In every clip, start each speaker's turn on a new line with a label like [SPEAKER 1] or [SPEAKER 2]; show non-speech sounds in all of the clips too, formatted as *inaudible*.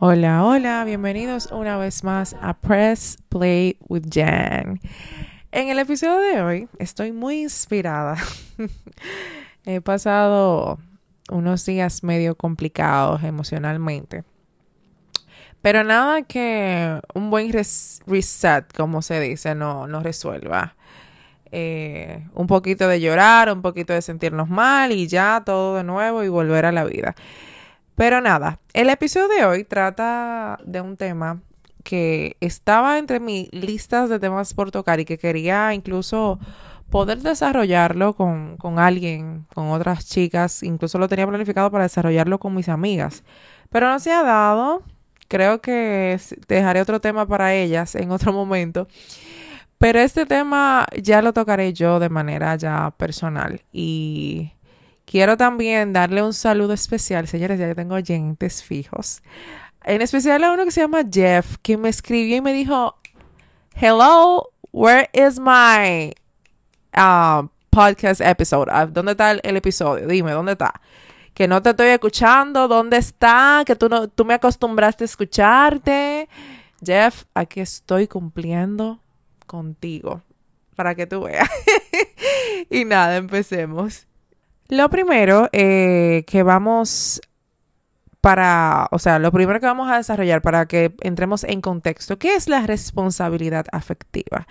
[SPEAKER 1] Hola, hola, bienvenidos una vez más a Press Play with Jan. En el episodio de hoy estoy muy inspirada. *laughs* He pasado unos días medio complicados emocionalmente. Pero nada que un buen reset, como se dice, no, no resuelva. Eh, un poquito de llorar, un poquito de sentirnos mal y ya todo de nuevo y volver a la vida. Pero nada, el episodio de hoy trata de un tema que estaba entre mis listas de temas por tocar y que quería incluso poder desarrollarlo con, con, alguien, con otras chicas, incluso lo tenía planificado para desarrollarlo con mis amigas, pero no se ha dado, creo que dejaré otro tema para ellas en otro momento, pero este tema ya lo tocaré yo de manera ya personal. Y Quiero también darle un saludo especial, señores, ya que tengo oyentes fijos. En especial a uno que se llama Jeff, que me escribió y me dijo, Hello, where is my uh, podcast episode? Ah, ¿Dónde está el, episodio? Dime, ¿dónde está? Que no te estoy escuchando, ¿dónde está? Que tú, no, tú me acostumbraste a escucharte. Jeff, aquí estoy cumpliendo contigo, para que tú veas. *laughs* y nada, empecemos. Lo primero eh, que vamos para, o sea, lo primero que vamos a desarrollar para que entremos en contexto, ¿qué es la responsabilidad afectiva?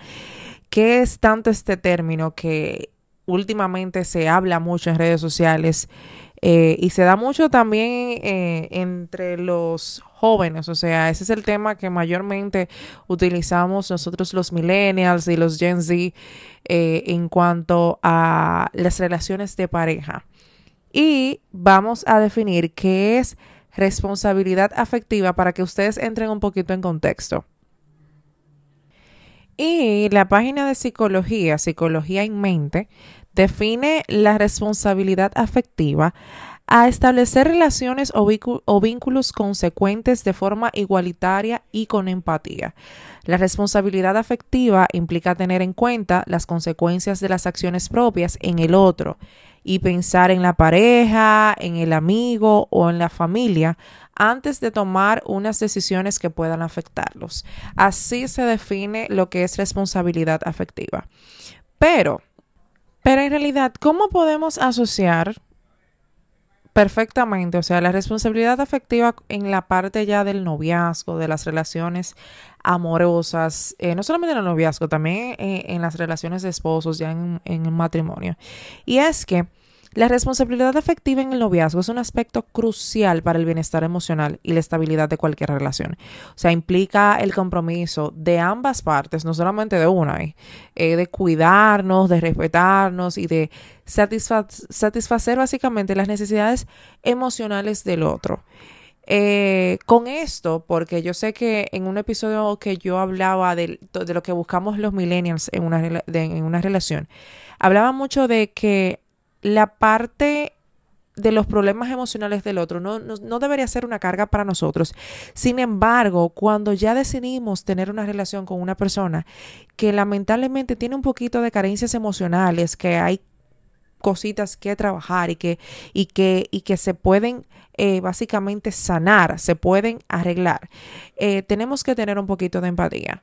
[SPEAKER 1] ¿Qué es tanto este término que últimamente se habla mucho en redes sociales eh, y se da mucho también eh, entre los jóvenes, o sea, ese es el tema que mayormente utilizamos nosotros los millennials y los Gen Z eh, en cuanto a las relaciones de pareja. Y vamos a definir qué es responsabilidad afectiva para que ustedes entren un poquito en contexto. Y la página de psicología, Psicología en Mente, define la responsabilidad afectiva a establecer relaciones o, vínculos consecuentes de forma igualitaria y con empatía. La responsabilidad afectiva implica tener en cuenta las consecuencias de las acciones propias en el otro y pensar en la pareja, en el amigo o en la familia antes de tomar unas decisiones que puedan afectarlos. Así se define lo que es responsabilidad afectiva. Pero pero en realidad, ¿cómo podemos asociar perfectamente, o sea, la responsabilidad afectiva en la parte ya del noviazgo, de las relaciones amorosas, eh, no solamente en el noviazgo, también eh, en las relaciones de esposos, ya en, en el matrimonio? Y es que la responsabilidad afectiva en el noviazgo es un aspecto crucial para el bienestar emocional y la estabilidad de cualquier relación. O sea, implica el compromiso de ambas partes, no solamente de una, ¿eh? Eh, de cuidarnos, de respetarnos y de satisfacer básicamente las necesidades emocionales del otro. Eh, con esto, porque yo sé que en un episodio que yo hablaba de, lo que buscamos los millennials en una, en una relación, hablaba mucho de que la parte de los problemas emocionales del otro no, no, debería ser una carga para nosotros. Sin embargo, cuando ya decidimos tener una relación con una persona que lamentablemente tiene un poquito de carencias emocionales, que hay cositas que trabajar y que, y que, y que se pueden eh, básicamente sanar, se pueden arreglar, eh, tenemos que tener un poquito de empatía.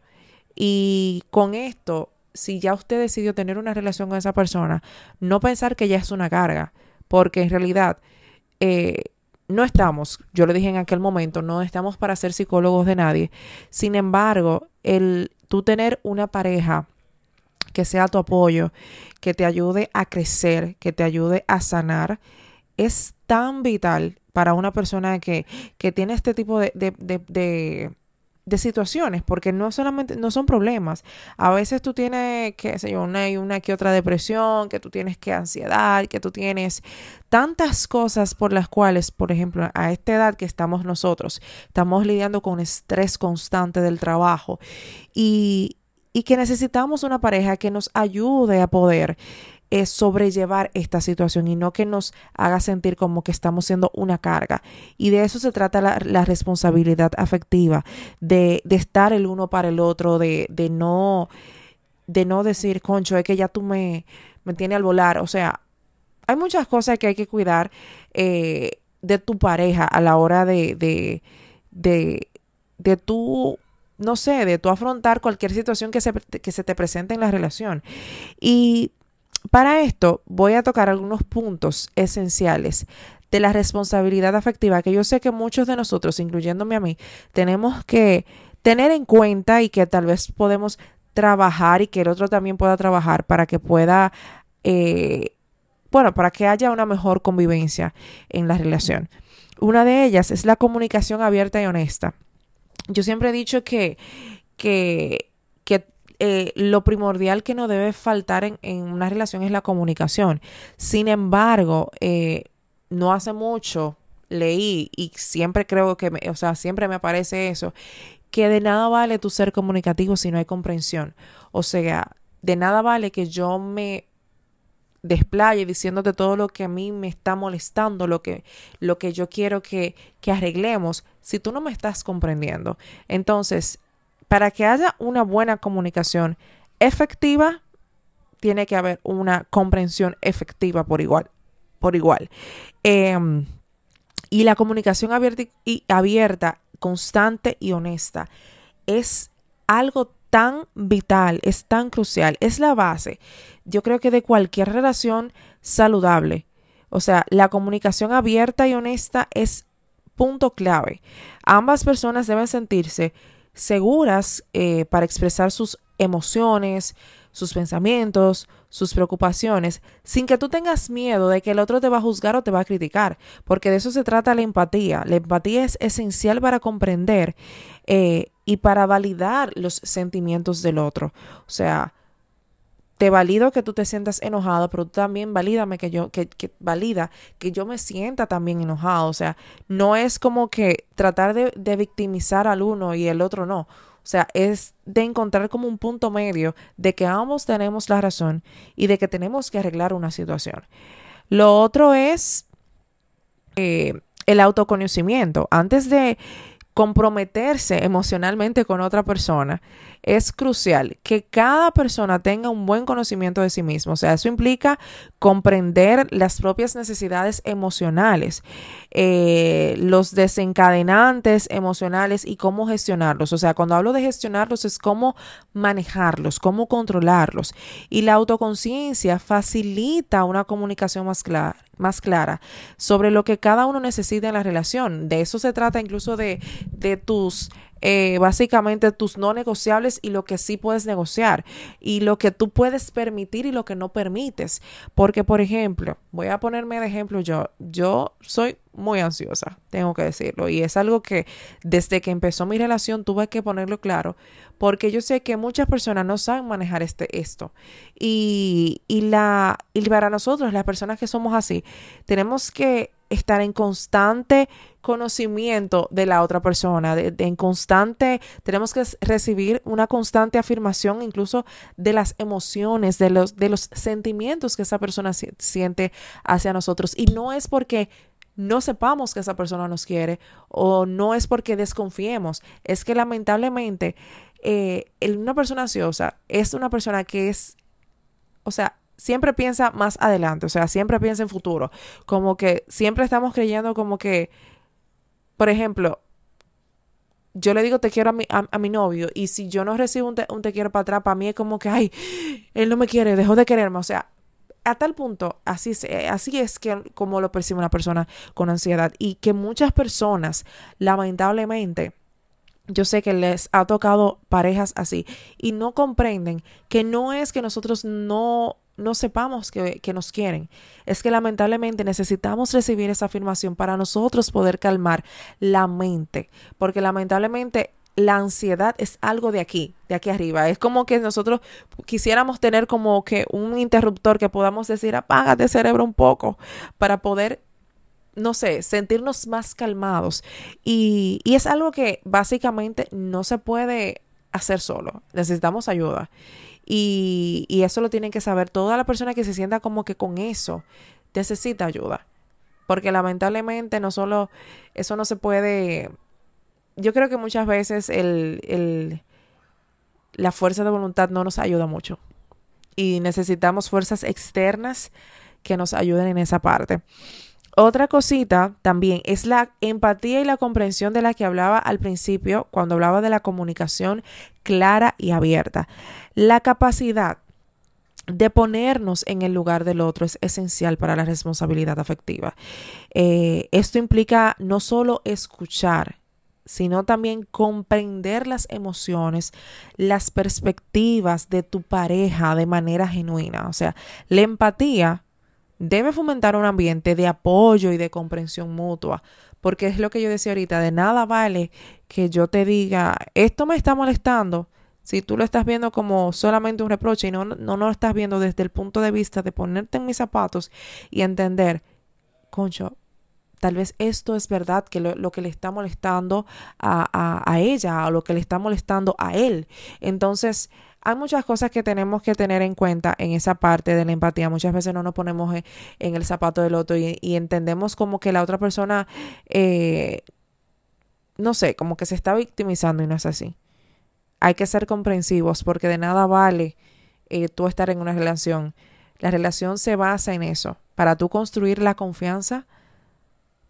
[SPEAKER 1] Y con esto si ya usted decidió tener una relación con esa persona, no pensar que ya es una carga, porque en realidad eh, no estamos, yo le dije en aquel momento, no estamos para ser psicólogos de nadie. Sin embargo, el tú tener una pareja que sea tu apoyo, que te ayude a crecer, que te ayude a sanar, es tan vital para una persona que, que tiene este tipo de, de, de de situaciones, porque no solamente, no son problemas. A veces tú tienes, qué sé yo, una y una que otra depresión, que tú tienes que ansiedad, que tú tienes tantas cosas por las cuales, por ejemplo, a esta edad que estamos nosotros, estamos lidiando con estrés constante del trabajo y, y que necesitamos una pareja que nos ayude a poder es sobrellevar esta situación y no que nos haga sentir como que estamos siendo una carga. Y de eso se trata la, responsabilidad afectiva, de, de, estar el uno para el otro, de, de, no, de no decir, concho, es que ya tú me, me tienes al volar. O sea, hay muchas cosas que hay que cuidar eh, de tu pareja a la hora de, de de, tu, no sé, de tu afrontar cualquier situación que se, que se te presente en la relación. Y para esto voy a tocar algunos puntos esenciales de la responsabilidad afectiva que yo sé que muchos de nosotros, incluyéndome a mí, tenemos que tener en cuenta y que tal vez podemos trabajar y que el otro también pueda trabajar para que pueda, eh, bueno, para que haya una mejor convivencia en la relación. Una de ellas es la comunicación abierta y honesta. Yo siempre he dicho que, que, que eh, lo primordial que no debe faltar en, en, una relación es la comunicación. Sin embargo, eh, no hace mucho leí y siempre creo que, me, o sea, siempre me aparece eso, que de nada vale tu ser comunicativo si no hay comprensión. O sea, de nada vale que yo me desplaye diciéndote todo lo que a mí me está molestando, lo que, lo que yo quiero que, que arreglemos, si tú no me estás comprendiendo. Entonces, para que haya una buena comunicación efectiva, tiene que haber una comprensión efectiva por igual. Por igual. Eh, y la comunicación abierta, y, abierta, constante y honesta es algo tan vital, es tan crucial, es la base, yo creo que de cualquier relación saludable. O sea, la comunicación abierta y honesta es punto clave. Ambas personas deben sentirse seguras eh, para expresar sus emociones, sus pensamientos, sus preocupaciones, sin que tú tengas miedo de que el otro te va a juzgar o te va a criticar, porque de eso se trata la empatía. La empatía es esencial para comprender eh, y para validar los sentimientos del otro. O sea, te valido que tú te sientas enojado, pero tú también valídame que yo, que, que, valida que yo me sienta también enojado. O sea, no es como que tratar de, victimizar al uno y el otro no. O sea, es de encontrar como un punto medio de que ambos tenemos la razón y de que tenemos que arreglar una situación. Lo otro es eh, el autoconocimiento. Antes de comprometerse emocionalmente con otra persona, es crucial que cada persona tenga un buen conocimiento de sí mismo. O sea, eso implica comprender las propias necesidades emocionales, eh, los desencadenantes emocionales y cómo gestionarlos. O sea, cuando hablo de gestionarlos es cómo manejarlos, cómo controlarlos. Y la autoconciencia facilita una comunicación más clara más clara sobre lo que cada uno necesita en la relación. De eso se trata incluso de, de tus eh, básicamente tus no negociables y lo que sí puedes negociar y lo que tú puedes permitir y lo que no permites. Porque, por ejemplo, voy a ponerme de ejemplo yo, yo soy muy ansiosa, tengo que decirlo, y es algo que desde que empezó mi relación tuve que ponerlo claro, porque yo sé que muchas personas no saben manejar este, esto. Y, y, la, y para nosotros, las personas que somos así, tenemos que estar en constante conocimiento de la otra persona, de, en constante, tenemos que recibir una constante afirmación incluso de las emociones, de los, de los sentimientos que esa persona siente hacia nosotros. Y no es porque no sepamos que esa persona nos quiere o no es porque desconfiemos, es que lamentablemente eh, una persona ansiosa es una persona que es, o sea, siempre piensa más adelante, o sea, siempre piensa en futuro, como que siempre estamos creyendo como que, por ejemplo, yo le digo te quiero a mi, a, mi novio y si yo no recibo un te, quiero para atrás, para mí es como que, ay, él no me quiere, dejó de quererme, o sea, a tal punto, así es, así es que como lo percibe una persona con ansiedad. Y que muchas personas, lamentablemente, yo sé que les ha tocado parejas así y no comprenden que no es que nosotros no no sepamos que, que, nos quieren. Es que lamentablemente necesitamos recibir esa afirmación para nosotros poder calmar la mente, porque lamentablemente la ansiedad es algo de aquí, de aquí arriba. Es como que nosotros quisiéramos tener como que un interruptor que podamos decir, apágate cerebro un poco, para poder, no sé, sentirnos más calmados. Y, y es algo que básicamente no se puede hacer solo. Necesitamos ayuda. Y, y eso lo tienen que saber toda la persona que se sienta como que con eso necesita ayuda. Porque lamentablemente no solo eso no se puede. Yo creo que muchas veces el, el, la fuerza de voluntad no nos ayuda mucho. Y necesitamos fuerzas externas que nos ayuden en esa parte. Otra cosita también es la empatía y la comprensión de la que hablaba al principio cuando hablaba de la comunicación clara y abierta. La capacidad de ponernos en el lugar del otro es esencial para la responsabilidad afectiva. Eh, esto implica no solo escuchar, sino también comprender las emociones, las perspectivas de tu pareja de manera genuina. O sea, la empatía debe fomentar un ambiente de apoyo y de comprensión mutua, porque es lo que yo decía ahorita, de nada vale que yo te diga, esto me está molestando, si tú lo estás viendo como solamente un reproche y no, no, lo estás viendo desde el punto de vista de ponerte en mis zapatos y entender, concho, tal vez esto es verdad que lo, que le está molestando a, a, a, ella o lo que le está molestando a él. Entonces, hay muchas cosas que tenemos que tener en cuenta en esa parte de la empatía. Muchas veces no nos ponemos en, el zapato del otro y, entendemos como que la otra persona, eh, no sé, como que se está victimizando y no es así hay que ser comprensivos porque de nada vale eh, tú estar en una relación. La relación se basa en eso. Para tú construir la confianza,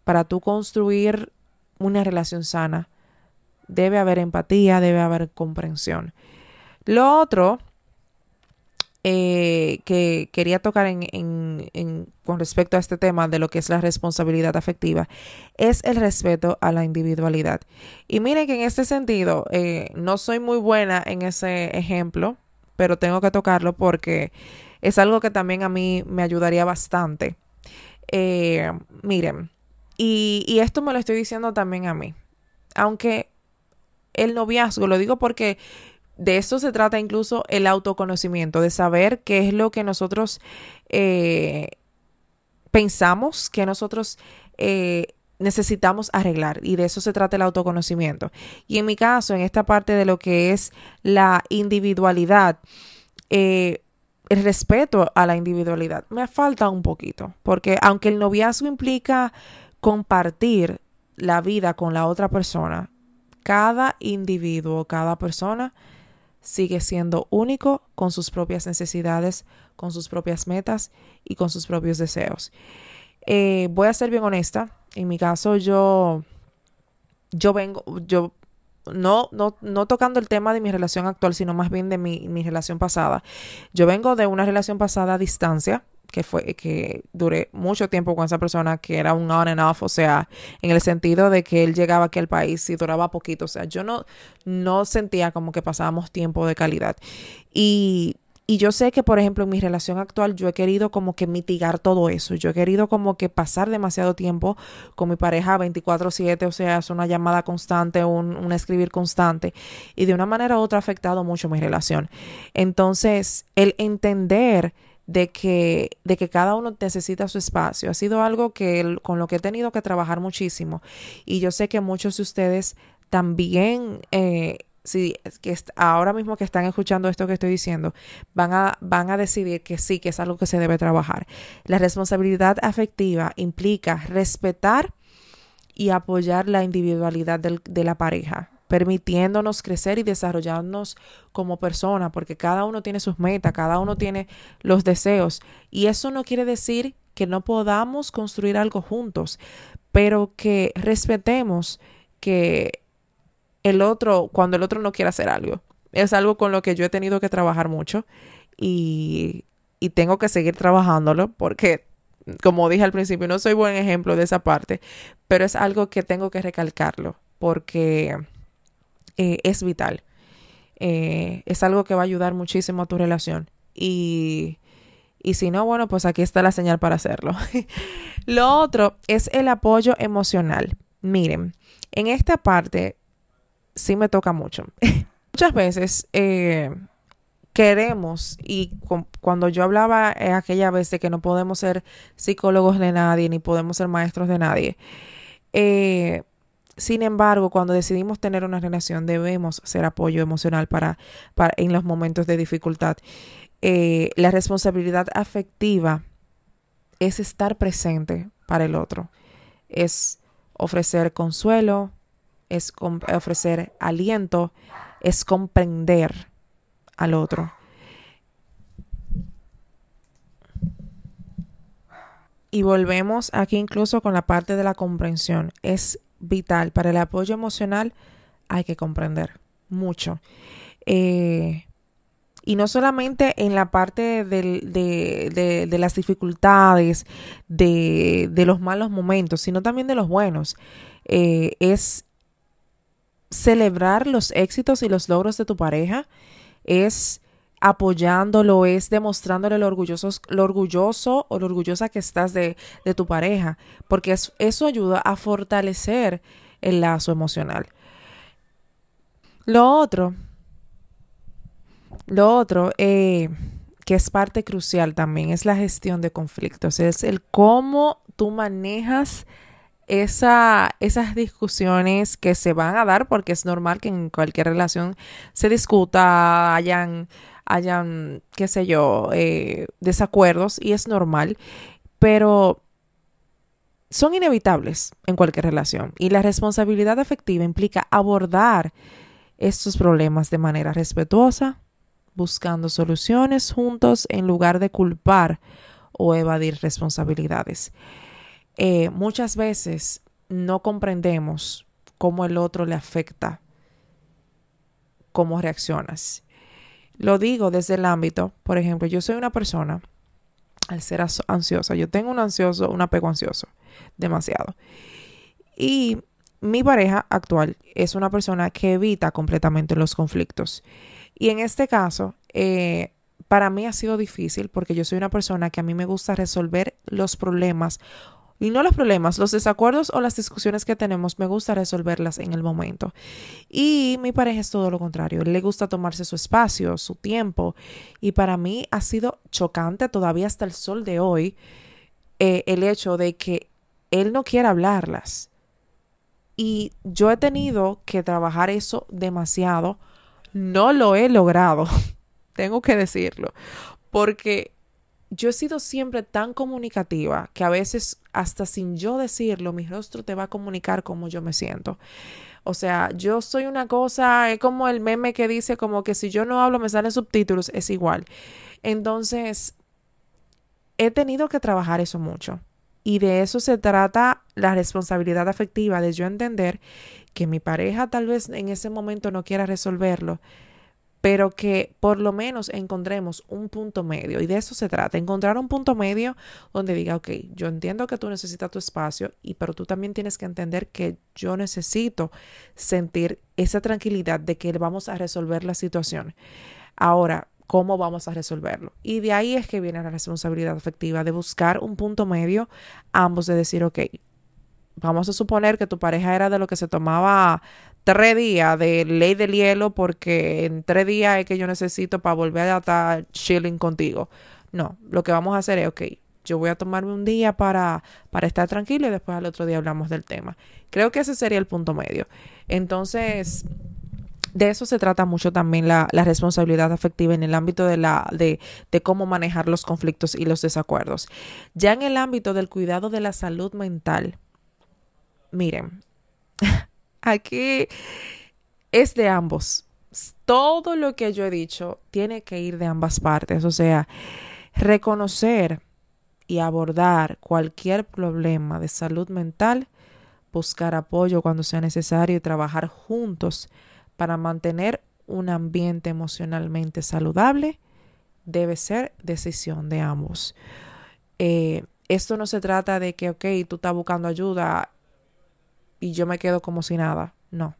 [SPEAKER 1] para tú construir una relación sana, debe haber empatía, debe haber comprensión. Lo otro eh, que quería tocar con respecto a este tema de lo que es la responsabilidad afectiva es el respeto a la individualidad. Y miren que en este sentido eh, no soy muy buena en ese ejemplo, pero tengo que tocarlo porque es algo que también a mí me ayudaría bastante. Eh, miren, y esto me lo estoy diciendo también a mí, aunque el noviazgo, lo digo porque de esto se trata incluso el autoconocimiento, de saber qué es lo que nosotros eh, pensamos, que nosotros eh, necesitamos arreglar. Y de eso se trata el autoconocimiento. Y en mi caso, en esta parte de lo que es la individualidad, eh, el respeto a la individualidad, me falta un poquito, porque aunque el noviazgo implica compartir la vida con la otra persona, cada individuo, cada persona, sigue siendo único con sus propias necesidades, con sus propias metas y con sus propios deseos. Eh, voy a ser bien honesta. En mi caso, yo, yo vengo, yo no, no, no tocando el tema de mi relación actual, sino más bien de mi, mi relación pasada. Yo vengo de una relación pasada a distancia que fue que duré mucho tiempo con esa persona que era un on and off, o sea, en el sentido de que él llegaba aquí al país y duraba poquito, o sea, yo no, no sentía como que pasábamos tiempo de calidad. Y, y yo sé que, por ejemplo, en mi relación actual yo he querido como que mitigar todo eso, yo he querido como que pasar demasiado tiempo con mi pareja 24/7, o sea, es una llamada constante, un, un escribir constante, y de una manera u otra ha afectado mucho mi relación. Entonces, el entender de que, de que cada uno necesita su espacio. Ha sido algo que con lo que he tenido que trabajar muchísimo. Y yo sé que muchos de ustedes también, eh, si, que ahora mismo que están escuchando esto que estoy diciendo, van a, van a decidir que sí, que es algo que se debe trabajar. La responsabilidad afectiva implica respetar y apoyar la individualidad de la pareja permitiéndonos crecer y desarrollarnos como persona, porque cada uno tiene sus metas, cada uno tiene los deseos. Y eso no quiere decir que no podamos construir algo juntos, pero que respetemos que el otro, cuando el otro no quiere hacer algo, es algo con lo que yo he tenido que trabajar mucho y, y tengo que seguir trabajándolo porque como dije al principio, no soy buen ejemplo de esa parte, pero es algo que tengo que recalcarlo porque eh, es vital. Eh, es algo que va a ayudar muchísimo a tu relación. Y, y si no, bueno, pues aquí está la señal para hacerlo. *laughs* Lo otro es el apoyo emocional. Miren, en esta parte sí me toca mucho. *laughs* Muchas veces eh, queremos, y cuando yo hablaba aquella vez de que no podemos ser psicólogos de nadie, ni podemos ser maestros de nadie, eh, sin embargo, cuando decidimos tener una relación, debemos ser apoyo emocional para, en los momentos de dificultad. Eh, la responsabilidad afectiva es estar presente para el otro, es ofrecer consuelo, es ofrecer aliento, es comprender al otro. Y volvemos aquí incluso con la parte de la comprensión. Es vital. Para el apoyo emocional hay que comprender mucho. Eh, y no solamente en la parte de, las dificultades, de, los malos momentos, sino también de los buenos. Eh, es celebrar los éxitos y los logros de tu pareja, es apoyándolo, es demostrándole lo orgulloso, lo orgulloso o lo orgullosa que estás de, tu pareja, porque eso ayuda a fortalecer el lazo emocional. Lo otro lo otro, eh, que es parte crucial también, es la gestión de conflictos, es el cómo tú manejas esa, esas discusiones que se van a dar, porque es normal que en cualquier relación se discuta, hayan, hayan qué sé yo, eh, desacuerdos, y es normal, pero son inevitables en cualquier relación. Y la responsabilidad afectiva implica abordar estos problemas de manera respetuosa, buscando soluciones juntos en lugar de culpar o evadir responsabilidades. Eh, muchas veces no comprendemos cómo el otro le afecta, cómo reaccionas. Lo digo desde el ámbito, por ejemplo, yo soy una persona, al ser ansiosa, yo tengo un ansioso, un apego ansioso, demasiado. Y mi pareja actual es una persona que evita completamente los conflictos. Y en este caso, eh, para mí ha sido difícil porque yo soy una persona que a mí me gusta resolver los problemas y no los problemas, los desacuerdos o las discusiones que tenemos, me gusta resolverlas en el momento. Y mi pareja es todo lo contrario, le gusta tomarse su espacio, su tiempo. Y para mí ha sido chocante todavía hasta el sol de hoy eh, el hecho de que él no quiera hablarlas. Y yo he tenido que trabajar eso demasiado no lo he logrado, *laughs* tengo que decirlo, porque yo he sido siempre tan comunicativa que a veces hasta sin yo decirlo, mi rostro te va a comunicar cómo yo me siento. O sea, yo soy una cosa, es como el meme que dice como que si yo no hablo me salen subtítulos, es igual. Entonces, he tenido que trabajar eso mucho. Y de eso se trata la responsabilidad afectiva, de yo entender que mi pareja tal vez en ese momento no quiera resolverlo, pero que por lo menos encontremos un punto medio. Y de eso se trata, encontrar un punto medio donde diga, ok, yo entiendo que tú necesitas tu espacio, y pero tú también tienes que entender que yo necesito sentir esa tranquilidad de que vamos a resolver la situación. Ahora, cómo vamos a resolverlo. Y de ahí es que viene la responsabilidad afectiva, de buscar un punto medio, ambos de decir, ok, vamos a suponer que tu pareja era de lo que se tomaba tres días de ley del hielo porque en tres días es que yo necesito para volver a estar chilling contigo. No, lo que vamos a hacer es, ok, yo voy a tomarme un día para, para estar tranquilo y después al otro día hablamos del tema. Creo que ese sería el punto medio. Entonces, de eso se trata mucho también la, responsabilidad afectiva en el ámbito de, la, de, de cómo manejar los conflictos y los desacuerdos. Ya en el ámbito del cuidado de la salud mental, miren, *laughs* aquí es de ambos. Todo lo que yo he dicho tiene que ir de ambas partes, o sea, reconocer y abordar cualquier problema de salud mental, buscar apoyo cuando sea necesario y trabajar juntos para mantener un ambiente emocionalmente saludable debe ser decisión de ambos. Eh, esto no se trata de que, ok, tú estás buscando ayuda y yo me quedo como si nada. No.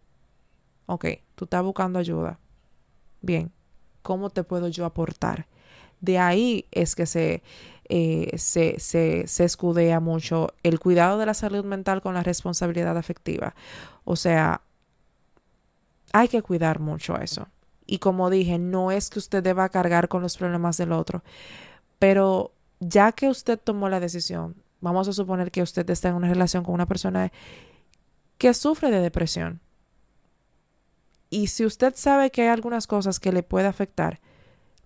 [SPEAKER 1] Ok, tú estás buscando ayuda. Bien, ¿cómo te puedo yo aportar? De ahí es que se, eh, se, se, se escudea mucho el cuidado de la salud mental con la responsabilidad afectiva. O sea, hay que cuidar mucho eso. Y como dije, no es que usted deba cargar con los problemas del otro, pero ya que usted tomó la decisión, vamos a suponer que usted está en una relación con una persona que sufre de depresión. Y si usted sabe que hay algunas cosas que le puede afectar,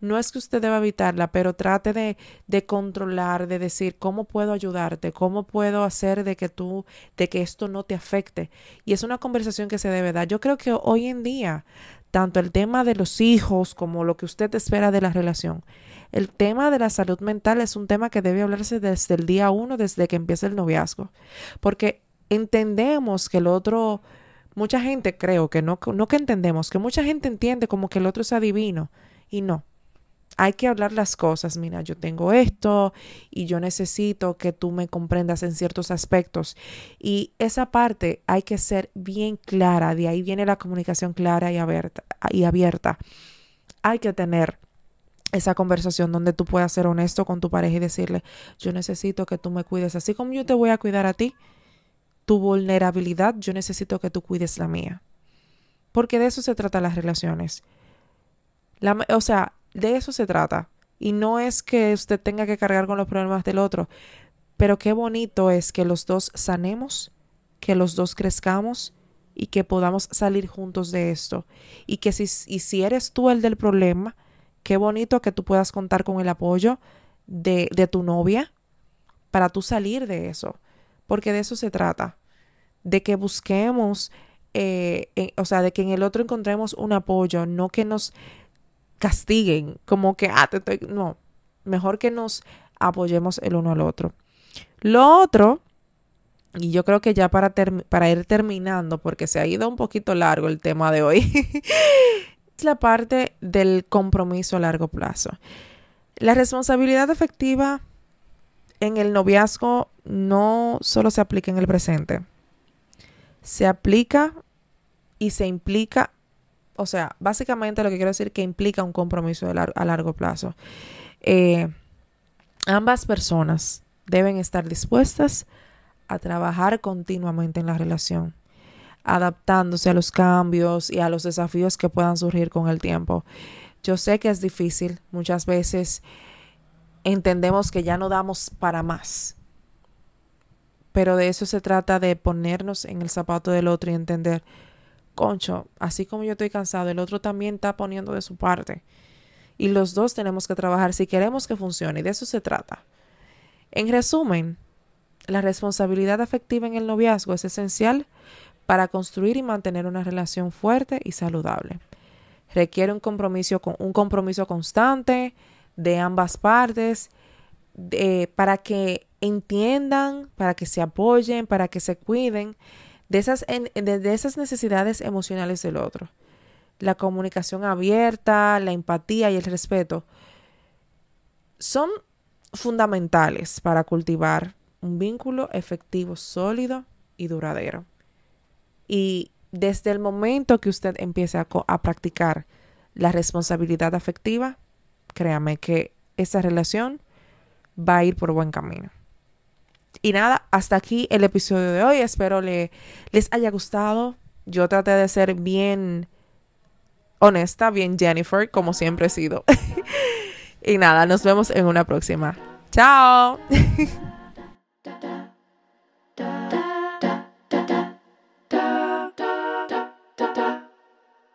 [SPEAKER 1] no es que usted deba evitarla, pero trate de, de, controlar, de decir cómo puedo ayudarte, cómo puedo hacer de que tú, de que esto no te afecte. Y es una conversación que se debe dar. Yo creo que hoy en día, tanto el tema de los hijos como lo que usted espera de la relación, El tema de la salud mental es un tema que debe hablarse desde el día uno, desde que empieza el noviazgo, porque entendemos que el otro, mucha gente creo que no, no que entendemos, que mucha gente entiende como que el otro es adivino y no. Hay que hablar las cosas, mira, yo tengo esto y yo necesito que tú me comprendas en ciertos aspectos. Y esa parte hay que ser bien clara, de ahí viene la comunicación clara y abierta. Y abierta. Hay que tener esa conversación donde tú puedas ser honesto con tu pareja y decirle, yo necesito que tú me cuides, así como yo te voy a cuidar a ti, tu vulnerabilidad, yo necesito que tú cuides la mía. Porque de eso se trata las relaciones. La, o sea, de eso se trata. Y no es que usted tenga que cargar con los problemas del otro, pero qué bonito es que los dos sanemos, que los dos crezcamos y que podamos salir juntos de esto. Y que si, y si eres tú el del problema, qué bonito que tú puedas contar con el apoyo de, de tu novia para tú salir de eso. Porque de eso se trata. De que busquemos, eh, o sea, de que en el otro encontremos un apoyo, no que nos castiguen, como que, ah, te estoy, no, mejor que nos apoyemos el uno al otro. Lo otro, y yo creo que ya para, para ir terminando, porque se ha ido un poquito largo el tema de hoy, *laughs* es la parte del compromiso a largo plazo. La responsabilidad efectiva en el noviazgo no solo se aplica en el presente, se aplica y se implica o sea, básicamente lo que quiero decir que implica un compromiso a largo plazo. Eh, ambas personas deben estar dispuestas a trabajar continuamente en la relación, adaptándose a los cambios y a los desafíos que puedan surgir con el tiempo. Yo sé que es difícil, muchas veces entendemos que ya no damos para más, pero de eso se trata de ponernos en el zapato del otro y entender concho, así como yo estoy cansado, el otro también está poniendo de su parte. Y los dos tenemos que trabajar si queremos que funcione, y de eso se trata. En resumen, la responsabilidad afectiva en el noviazgo es esencial para construir y mantener una relación fuerte y saludable. Requiere un compromiso, un compromiso constante de ambas partes para que entiendan, para que se apoyen, para que se cuiden de esas, de, esas necesidades emocionales del otro. La comunicación abierta, la empatía y el respeto son fundamentales para cultivar un vínculo efectivo, sólido y duradero. Y desde el momento que usted empiece a, a, practicar la responsabilidad afectiva, créame que esa relación va a ir por buen camino. Y nada, hasta aquí el episodio de hoy. Espero le, les haya gustado. Yo traté de ser bien honesta, bien Jennifer, como siempre he sido. *laughs* y nada, nos vemos en una próxima. Chao. *laughs*